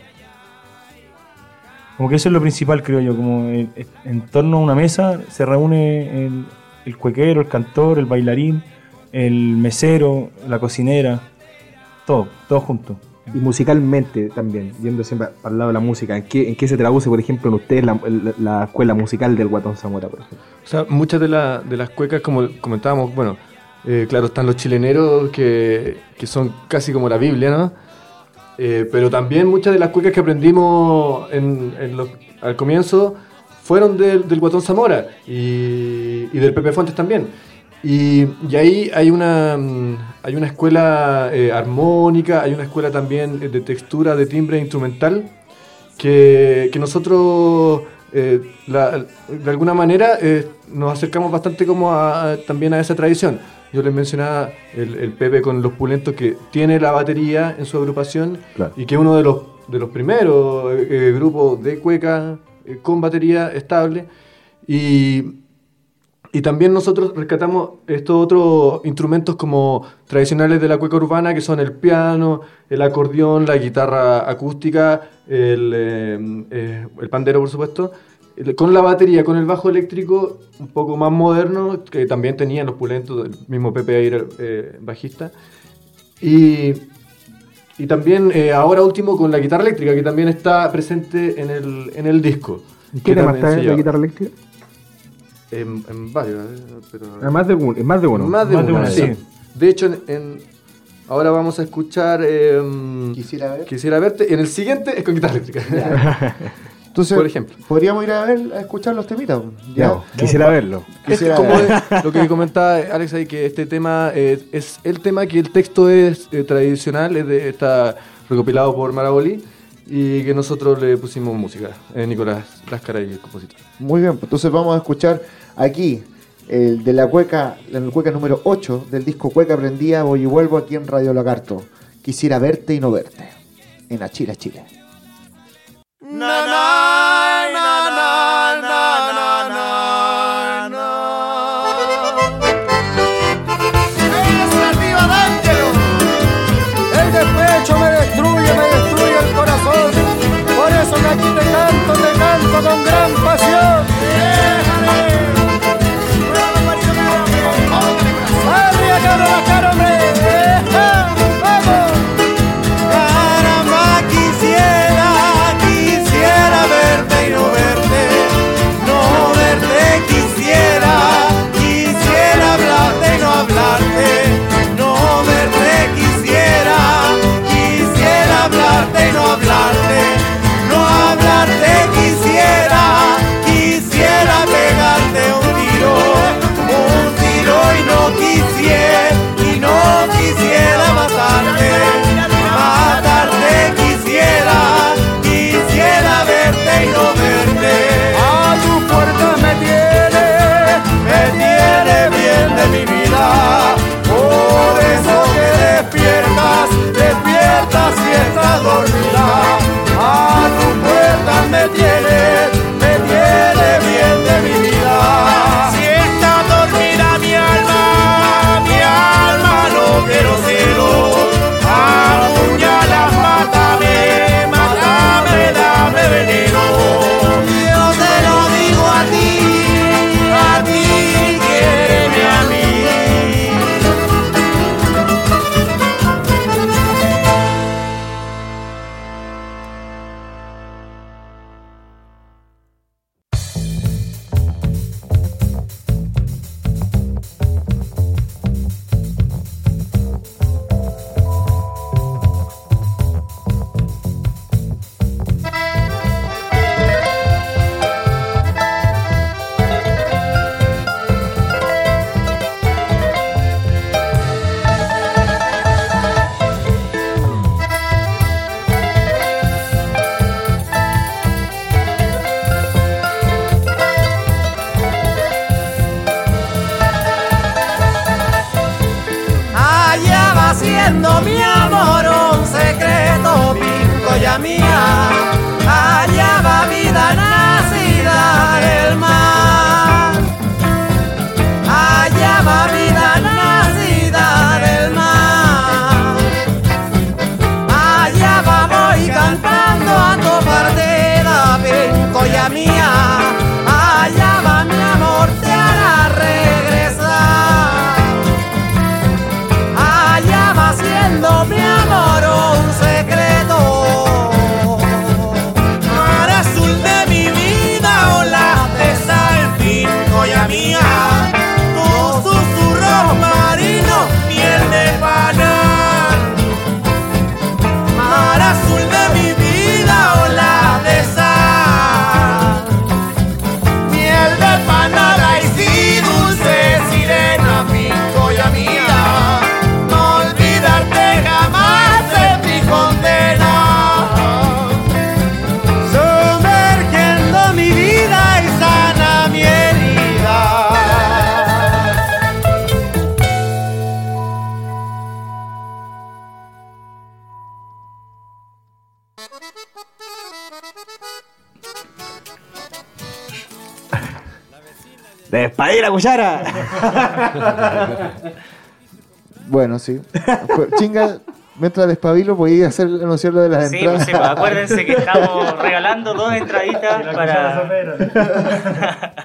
Como que eso es lo principal, creo yo. Como eh, en torno a una mesa se reúne el, el cuequero, el cantor, el bailarín, el mesero, la cocinera, todo, todo junto. Y musicalmente también, yendo siempre al lado de la música, ¿en qué, en qué se traduce, por ejemplo, en ustedes la, escuela musical del Guatón Zamora, por ejemplo? O sea, muchas de, de las cuecas, como comentábamos, bueno, eh, claro, están los chileneros que, que, son casi como la Biblia, ¿no? Eh, pero también muchas de las cuecas que aprendimos en, en al comienzo fueron del, del Guatón Zamora y, del Pepe Fuentes también. Y, ahí hay una, mm, hay una escuela eh, armónica, hay una escuela también de textura, de timbre instrumental, que, nosotros eh, de alguna manera eh, nos acercamos bastante como también a esa tradición. Yo les mencionaba el, Pepe con los pulentos que tiene la batería en su agrupación y que es uno de los, de los primeros grupos de cueca eh, con batería estable. Y, y también nosotros rescatamos estos otros instrumentos como tradicionales de la cueca urbana, que son el piano, el acordeón, la guitarra acústica, el, eh, eh, el pandero, por supuesto, con la batería, con el bajo eléctrico un poco más moderno, que también tenían los pulentos, el mismo Pepe Aire, eh, bajista. Y, y también eh, ahora último con la guitarra eléctrica, que también está presente en el, en el disco. ¿En Que qué tema está la guitarra eléctrica? En, en varios, eh, pero... Ah, más de uno, más de uno. Más de Más de uno, uno, sí. sí. De hecho, en, en- ahora vamos a escuchar... eh, Quisiera ver. Quisiera verte. Y en el siguiente es con guitarra eléctrica. Entonces, Por ejemplo. podríamos ir a ver, a escuchar los temitas. Ya, quisiera verlo. Es Quisiera como ver. es- lo que comentaba Alex ahí, que este tema eh, es el tema que el texto es eh, tradicional, es de, está recopilado por Maraboli y que nosotros le pusimos música, eh, Nicolás Láscara y el compositor. Muy bien, pues entonces vamos a escuchar aquí el de la cueca, la cueca número 8 del disco Cueca Prendía, voy y vuelvo aquí en Radio Lagarto. Quisiera verte y no verte. En Achila, Chile. Na na con ¡Despadir la cuchara! bueno, sí. Pues, chinga, mientras despabilo, podía hacer anunciar lo de las Sí, entradas. pues, sí, pues, acuérdense que estamos regalando dos entraditas para.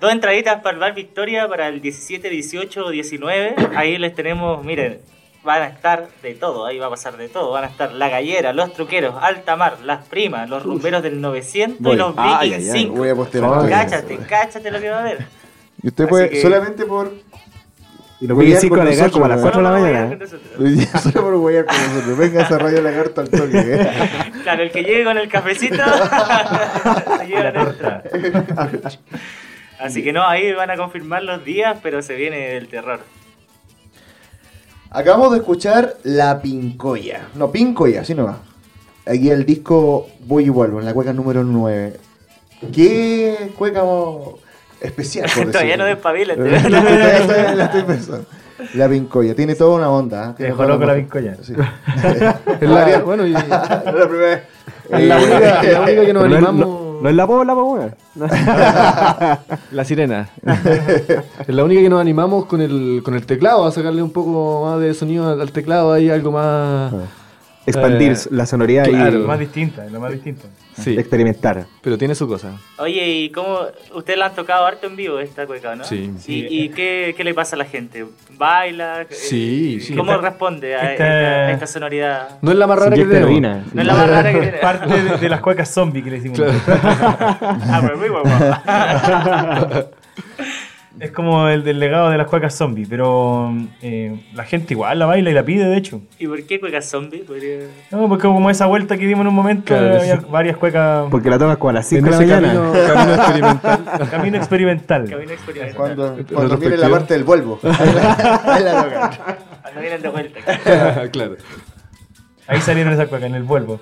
dos entraditas para el Bar Victoria para el 17, 18 o 19. Ahí les tenemos, miren, van a estar de todo, ahí va a pasar de todo. Van a estar la gallera, los truqueros, alta mar, las primas, los rumberos del 900 Voy. y los Vikings ay, ay, 5. voy a postear esto. cáchate, cáchate lo que va a haber. Y usted Así puede, que- solamente por. Y los huear Vikings cinco con alegar como a las nosotros, cuatro de la mañana. Hoy día Solo por huear con nosotros. Venga esa radio lagarto al toque. ¿eh? Claro, el que llegue con el cafecito se lleva la torta. Así que no, ahí van a confirmar los días, pero se viene el terror. Acabamos de escuchar La Pincoya. No, Pincoya, así no va. Aquí el disco Voy y Vuelvo, en la cueca número 9. ¿Qué cueca mo- especial? por Todavía no despabila. Todavía todavía la estoy pensando. La Pincoya, tiene toda una onda. ¿eh? Tiene Dejó loco la Pincoya. Sí. Es la- bueno, y- la primera vez. Es la única, la única que nos Pero no es- animamos. no- no es la bola, po, weón. La sirena. es la única que nos animamos con el, con el teclado, a sacarle un poco más de sonido al teclado, ahí algo más... Expandir eh, la sonoridad claro. y Lo más distinta, lo más distinto. Sí, experimentar. pero tiene su cosa. Oye, ¿y cómo? Ustedes la han tocado harto en vivo esta cueca, ¿no? Sí. ¿Y, y qué, qué le pasa a la gente? ¿Baila? Sí, Eh, sí. ¿Cómo Esta- responde a esta- esta, a esta sonoridad? No es la más rara que tenemos. No es la más rara que tiene. Parte de, de las cuecas zombie que le decimos. Ah, pero muy guapo. Es como el del legado de las cuecas zombie, pero eh, la gente igual la baila y la pide, de hecho. ¿Y por qué cueca zombie? Podría- No, porque como esa vuelta que dimos en un momento, Claro, había sí. varias cuecas. Porque la tomas como a las 5 En de la mañana. camino, camino experimental. Camino experimental. Camino experimental. Cuando, cuando viene la parte del Volvo. Ahí la, ahí la tocan. Cuando vienen de vuelta. claro. Ahí salieron esas cuecas en el Vuelvo.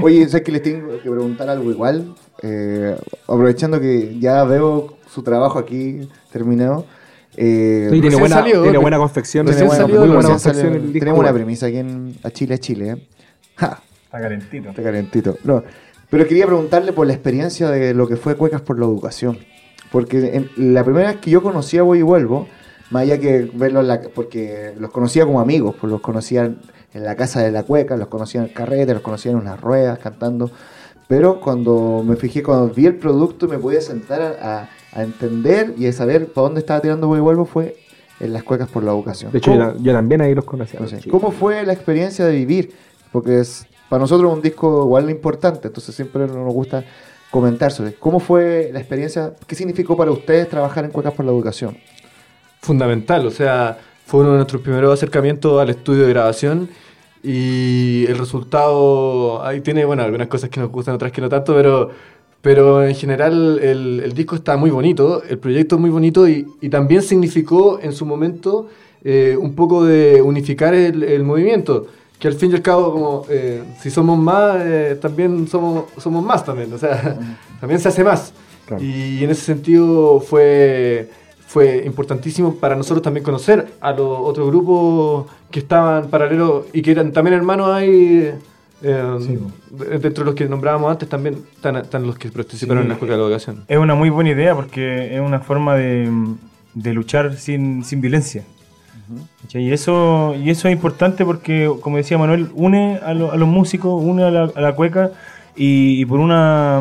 Oye, sé que les tengo que preguntar algo igual. eh, aprovechando que ya veo su trabajo aquí terminado. Eh, Sí, tiene buena, salió, tiene buena confección. recién muy salió, buena confección salió- el disco. tenemos una premisa aquí en a Chile, a Chile. ¿eh? Ja, Está calentito. está calentito. No, pero quería preguntarle por la experiencia de lo que fue Cuecas por la Educación. Porque en- la primera vez que yo conocí a Voy y Vuelvo, más allá que verlos, la- porque los conocía como amigos, pues los conocía en la casa de la cueca, los conocía en el carrete, los conocía en unas ruedas cantando. Pero cuando me fijé, cuando vi el producto y me pude sentar a, a- a entender y a saber para dónde estaba tirando Voy y Vuelvo fue en las cuecas por la educación. De hecho, ¿Cómo- yo, yo también ahí los conocía. no sé. ¿Cómo fue la experiencia de vivir? Porque es, para nosotros es un disco igual importante, entonces siempre nos gusta comentar sobre cómo fue la experiencia, qué significó para ustedes trabajar en Cuecas por la Educación. fundamental, o sea, fue uno de nuestros primeros acercamientos al estudio de grabación y el resultado, ahí tiene, bueno, algunas cosas que nos gustan, otras que no tanto, pero, pero en general el, el disco está muy bonito, el proyecto es muy bonito y, y también significó en su momento eh, un poco de unificar el, el movimiento. Que al fin y al cabo, como eh, si somos más, eh, también somos, somos más también, o sea, también se hace más. Claro. Y en ese sentido fue, fue importantísimo para nosotros también conocer a los otros grupos que estaban paralelos y que eran también hermanos ahí. Eh, de- dentro de los que nombrábamos antes también están, están los que participaron Sí. en la Escuela de Educación. Es una muy buena idea porque es una forma de, de luchar sin, sin violencia. Y eso, y eso es importante porque, como decía Manuel, une a, lo- a los músicos, une a la, a la cueca y, y por una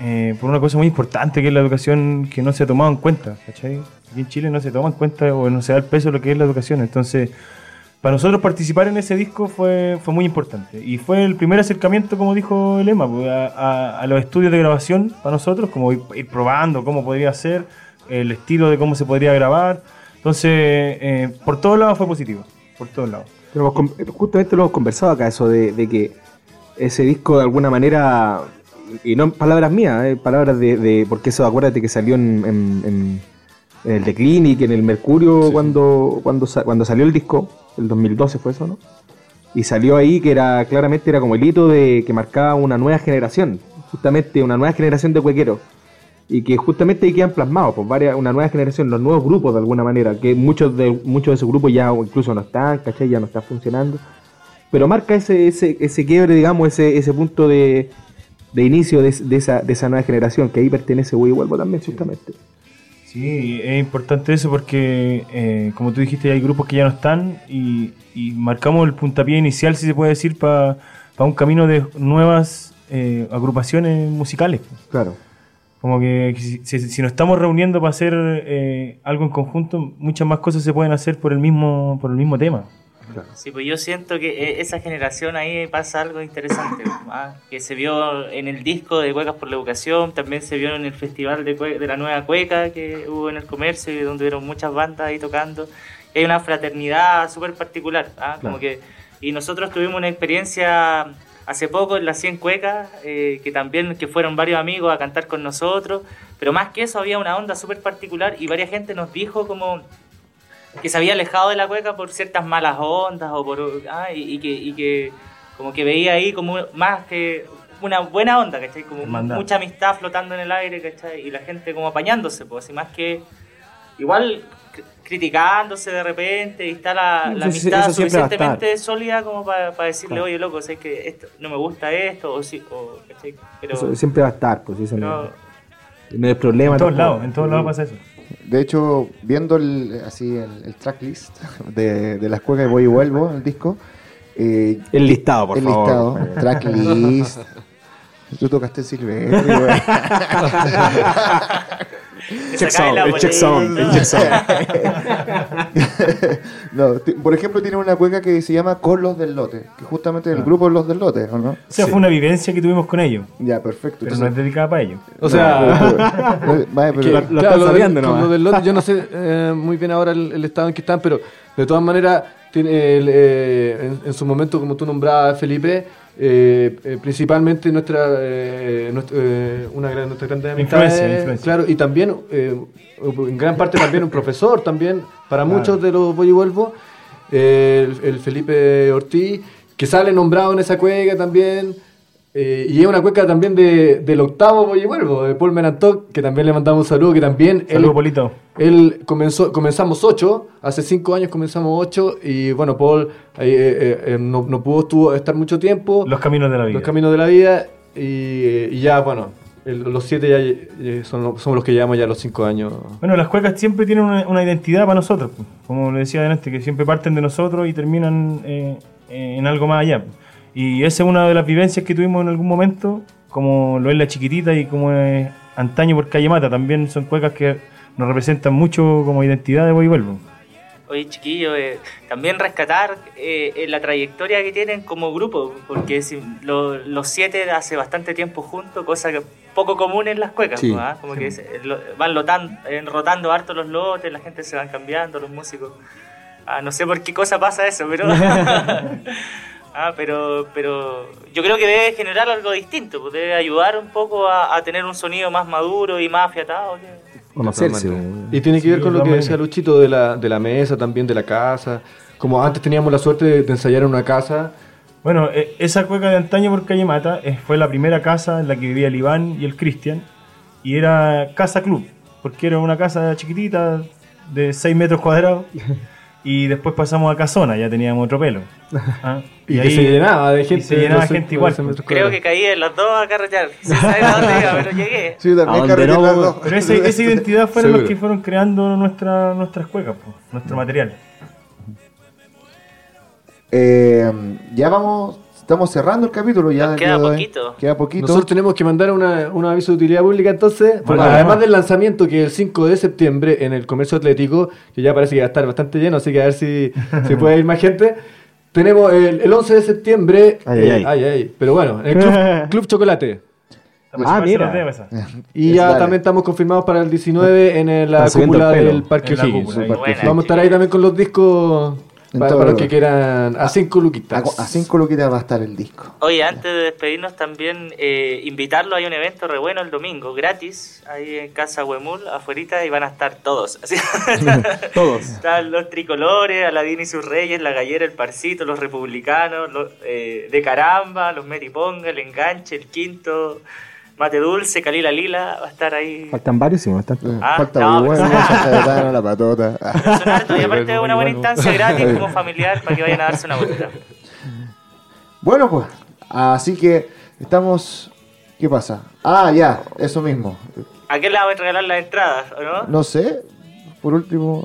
eh, por una cosa muy importante que es la educación que no se ha tomado en cuenta. ¿cachai? Aquí en Chile no se toma en cuenta o no se da el peso de lo que es la educación. Entonces, para nosotros participar en ese disco fue, fue muy importante. Y fue el primer acercamiento, como dijo el Emma, pues, a, los estudios de grabación para nosotros, como ir, probando cómo podría ser, el estilo de cómo se podría grabar. Entonces, eh, por todos lados fue positivo. Por todos lados. Pero con- justamente lo hemos conversado acá, eso de, de que ese disco de alguna manera, y no palabras mías, eh, palabras de, porque eso acuérdate que salió en- en el The Clinic, en el Mercurio, cuando, cuando, cuando salió el disco, el 2012 fue eso, ¿no? Y salió ahí que era claramente era como el hito de que marcaba una nueva generación, justamente una nueva generación de cuequeros. Y que justamente ahí quedan plasmados, pues varias, una nueva generación, los nuevos grupos de alguna manera, que muchos de muchos de esos grupos ya incluso no están, ¿cachai? Ya no están funcionando. Pero marca ese, ese, ese quiebre, digamos, ese, ese punto de, de inicio de, de esa, de esa nueva generación, que ahí pertenece Voy y Vuelvo también, justamente. Sí, es importante eso porque, eh, como tú dijiste, hay grupos que ya no están y, y marcamos el puntapié inicial, si se puede decir, para un camino de nuevas eh, agrupaciones musicales. Claro. Como que si, si nos estamos reuniendo para hacer eh, algo en conjunto, muchas más cosas se pueden hacer por el mismo, por el mismo tema. Sí, pues yo siento que e, esa generación ahí pasa algo interesante, ¿ah? que se vio en el disco de Cuecas por la Educación, también se vio en el festival de, de la Nueva Cueca que hubo en el comercio, y donde hubieron muchas bandas ahí tocando. Y hay una fraternidad súper particular, ¿ah? como que y nosotros tuvimos una experiencia hace poco en las 100 Cuecas, eh, que también que fueron varios amigos a cantar con nosotros, pero más que eso había una onda súper particular y varias gente nos dijo como que se había alejado de la cueca por ciertas malas ondas o por ah, y, que, y que como que veía ahí como más que una buena onda, ¿cachai? Como mucha amistad flotando en el aire, ¿cachai? Y la gente como apañándose, pues así más que igual criticándose de repente y está la, amistad suficientemente sólida como para decirle, oye, loco, sé que esto, no me gusta esto, o sí, o, Pero, eso siempre va a estar, pues eso no, no, hay problema. En todos lados, en todos lados pasa eso. De hecho, viendo el, así el, tracklist de, de las cuecas de Voy y Vuelvo, el disco. Eh, el listado, por favor. El listado, tracklist. Tú tocaste Silvestre, Check sound, check sound, no, por ejemplo, tiene una cueca que se llama Con los del Lote, que justamente es el ah. grupo Los del Lote, ¿o no? O sea, fue una vivencia que tuvimos con ellos. Ya, perfecto. Pero no es dedicada para ellos. O sea, lo, del Lote, yo no sé eh, muy bien ahora el, estado en que están, pero de todas maneras, tiene, eh, en, su momento, como tú nombrabas, Felipe, eh, eh, principalmente nuestra, eh, una gran nuestra grande amistad claro y también en gran parte también un profesor también para muchos de los voy y vuelvo el, Felipe Ortiz que sale nombrado en esa cueca también eh, y es una cueca también de, del octavo Voy y Vuelvo, de Paul Menantoc, que también le mandamos un saludo, que también... Saludo, él, Polito. Él comenzó, comenzamos ocho, hace cinco años comenzamos ocho, y bueno, Paul eh, eh, no, no, pudo estuvo, estar mucho tiempo. Los caminos de la vida. Los caminos de la vida, y, ya, bueno, los siete ya son, somos los que llevamos ya los cinco años. Bueno, las cuecas siempre tienen una, identidad para nosotros, como le decía adelante, que siempre parten de nosotros y terminan en algo más allá. Y esa es una de las vivencias que tuvimos en algún momento, como lo es la chiquitita y como es antaño por calle Mata. También son cuecas que nos representan mucho como identidad de Voy y Vuelvo. Oye, chiquillo, eh, también rescatar eh, la trayectoria que tienen como grupo, porque los siete hace bastante tiempo juntos, cosa que poco común en las cuecas, ¿ah? como que van eh, rotando harto los lotes, la gente se van cambiando, los músicos. Ah, no sé por qué cosa pasa eso, pero Ah, pero, pero yo creo que debe generar algo distinto, pues debe ayudar un poco a, tener un sonido más maduro y más afiatado. Y tiene que ver con lo que decía Luchito de la, de la mesa, también de la casa. Como antes teníamos la suerte de, ensayar en una casa. Bueno, e, esa cueca de antaño por calle Mata eh, fue la primera casa en la que vivía el Iván y el Cristian. Y era casa club, porque era una casa chiquitita de 6 metros cuadrados. Y después pasamos a Casona, ya teníamos otro pelo. ¿Ah? y, ahí, se llenaba de gente. se llenaba gente igual. Creo que caí en los dos a carretear. No sé dónde iba, pero llegué. Sí, también carreteé los dos. Pero esa, esa identidad fueron los que fueron creando nuestra, nuestras cuecas, nuestro material. Eh, ya vamos Estamos cerrando el capítulo ya. queda poquito. Queda poquito. Nosotros tenemos que mandar una, un aviso de utilidad pública entonces. además del lanzamiento que es el 5 de septiembre en el comercio atlético, que ya parece que va a estar bastante lleno, así que a ver si se puede ir más gente. Tenemos el, 11 de septiembre. Ay, ay, ay. Pero bueno, el Club, Chocolate. Ah, mira. Y ya también estamos confirmados para el 19 en la cúpula del Parque O'Higgins. Vamos a estar ahí también con los discos para, los que quieran a 5 luquitas. A 5 luquitas va a estar el disco. Oye, antes de despedirnos también, eh, invitarlo, hay un evento re bueno el domingo, gratis, ahí en Casa Huemul, afuera, y van a estar todos. todos. Están los tricolores, Aladín y sus reyes, la gallera, el parcito, los republicanos, los, eh, de caramba, los meriponga, el enganche, el quinto... Mate Dulce, Calila Lila, va a estar ahí. Faltan varios y no están Ah, Falta no, bueno, la patota. y aparte es una buena instancia gratis como familiar para que vayan a darse una vuelta. Bueno, pues, así que estamos ¿Qué pasa? Ah, ya, eso mismo. ¿A qué le vamos a regalar las entradas, o no? No sé, por último.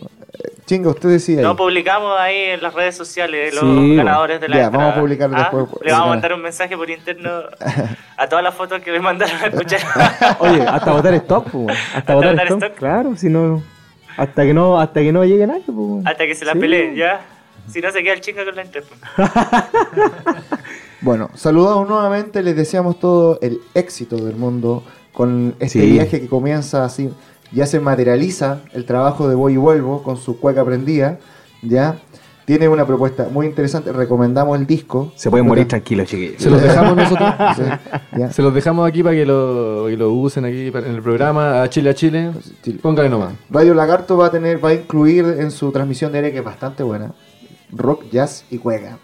Chinga, usted decía. No ahí. publicamos ahí en las redes sociales los Sí, ganadores de la ya, entrada. vamos a publicar Ah, después. Le vamos a mandar un mensaje por interno a todas las fotos que me mandaron a escuchar. Oye, hasta votar stop, pues, weón. Hasta votar stop. Claro, si no. Hasta que no, hasta que no llegue nadie, pues. weón. Hasta que se la Sí. peleen, ¿ya? Si no, se queda el chinga con la entrada. Bueno, saludados nuevamente, les deseamos todo el éxito del mundo con este Sí. viaje que comienza así. Ya se materializa el trabajo de Voy y Vuelvo con su cueca prendida. Ya tiene una propuesta muy interesante. Recomendamos el disco. Se pueden morir tranquilos, chiquillos. ¿Se los dejamos nosotros? Sí, ya. Se los dejamos aquí para que lo, para que lo usen aquí en el programa a Chile a Chile. Póngale nomás. Radio Lagarto va a tener, va a incluir en su transmisión diaria que es bastante buena. Rock, jazz y cueca.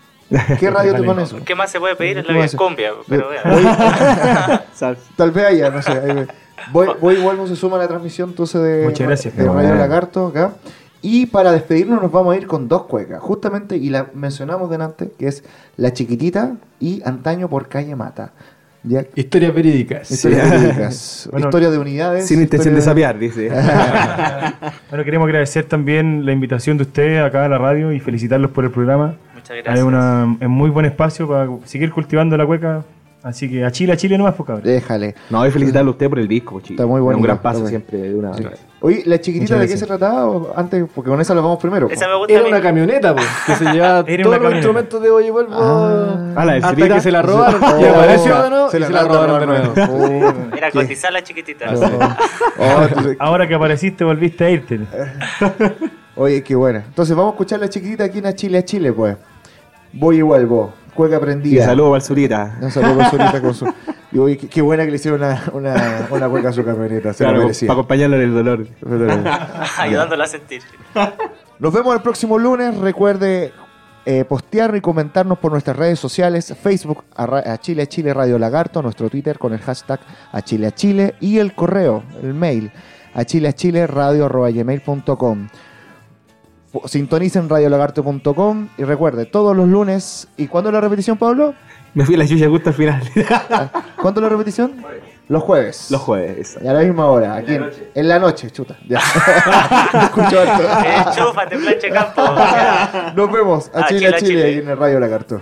¿Qué radio te pones? ¿Qué más se puede pedir en ¿Qué la cumbia? Pero. Tal vez haya, no sé. Voy, voy y vuelvo, se suma a la transmisión entonces de, Muchas gracias. de Radio. Lagarto acá. Y para despedirnos nos vamos a ir con dos cuecas, justamente, y la mencionamos delante, que es La Chiquitita y Antaño por Calle Mata. ¿Ya? Historias verídicas. Historias verídicas. Bueno, Historia de unidades. Sin intención de sapear, dice. Bueno, queremos agradecer también la invitación de ustedes acá a la radio y felicitarlos por el programa. Muchas Hay gracias. una, es muy buen espacio para seguir cultivando la cueca. Así que a Chile, a Chile nomás, pues cabrón. Déjale. No, y felicitarlo a usted por el disco, chiquillos. Está muy Es bonito, Un gran paso bueno. siempre de una. Oye, ¿La Chiquitita Muchas de qué se trataba? Antes, porque con esa la vamos primero. Esa me gusta a Era una camioneta, pues, que se llevaba todos los instrumentos de Oye Vuelvo Ah, la del hasta que se la robaron Oh, y apareció de nuevo y se la robaron de nuevo. Oh, Era cotizar la chiquitita. Oh, entonces- Ahora que apareciste, volviste a irte. Oye, qué buena. Entonces vamos a escuchar la chiquitita aquí en a Chile a Chile, pues. Voy y vuelvo. Cueca Y prendida. saludo para el Zurita. Un saludo para Zurita con su. Y oye, qué, qué buena que le hicieron una, una, una cueca a su camioneta. Se lo Claro, merecía. para acompañarlo en el dolor. Ayudándola a sentir. Nos vemos el próximo lunes. Recuerde eh, postear y comentarnos por nuestras redes sociales: Facebook a, a Chile a Chile Radio Lagarto, nuestro Twitter con el hashtag a Chile a Chile y el correo, el mail a Chile a Chile radio arroba gmail.com. Sintonicen radiolagarto.com y recuerde, todos los lunes. ¿Y cuándo es la repetición, Pablo? Me fui a la chucha justo al final. ¿Cuándo es la repetición? Los jueves. Los jueves. Y a la misma hora, aquí en, en la noche, chuta. Ya. Escucho harto. Eh, chúfate, planche campo. Nos vemos a Ah, Chile, Chile, a Chile, Chile. ahí en el Radio Lagarto.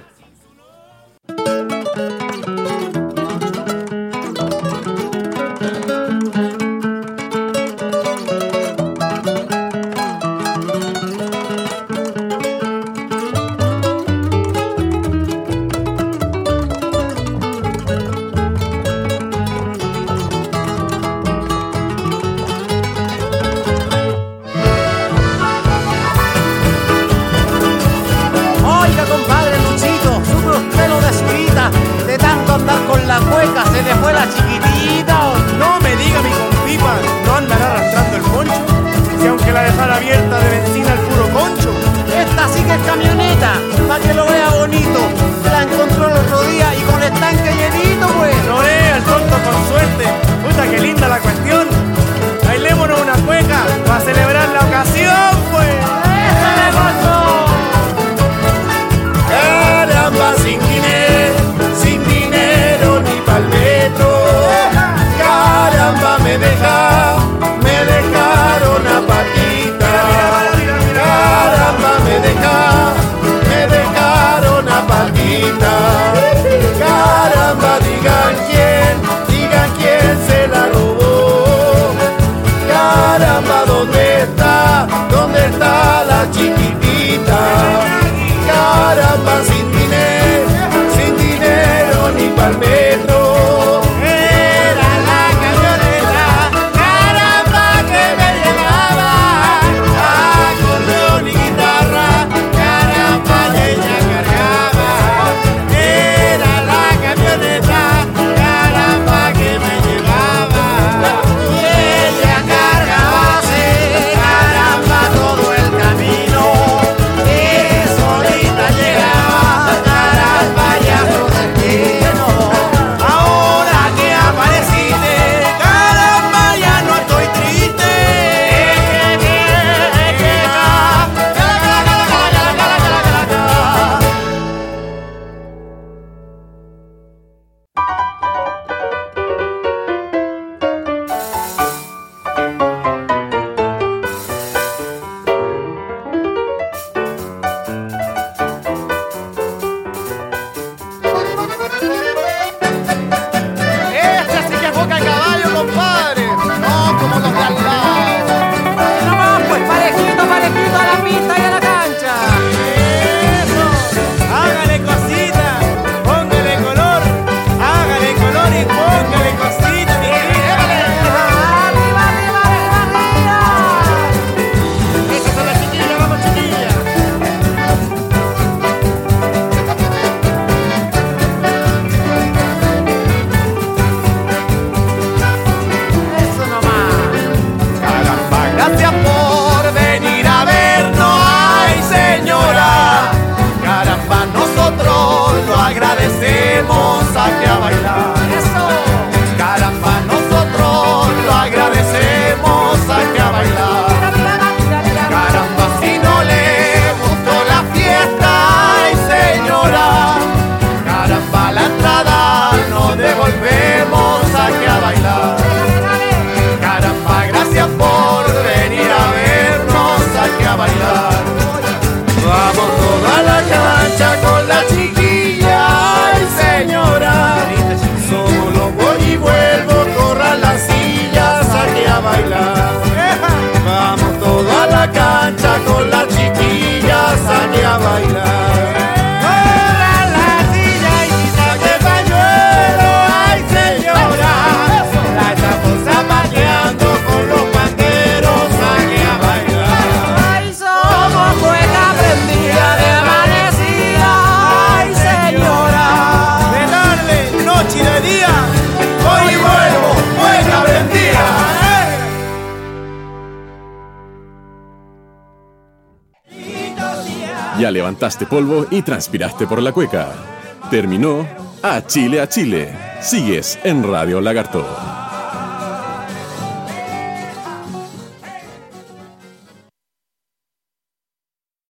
Levantaste polvo y transpiraste por la cueca. Terminó a Chile a Chile. Sigues en Radio Lagarto.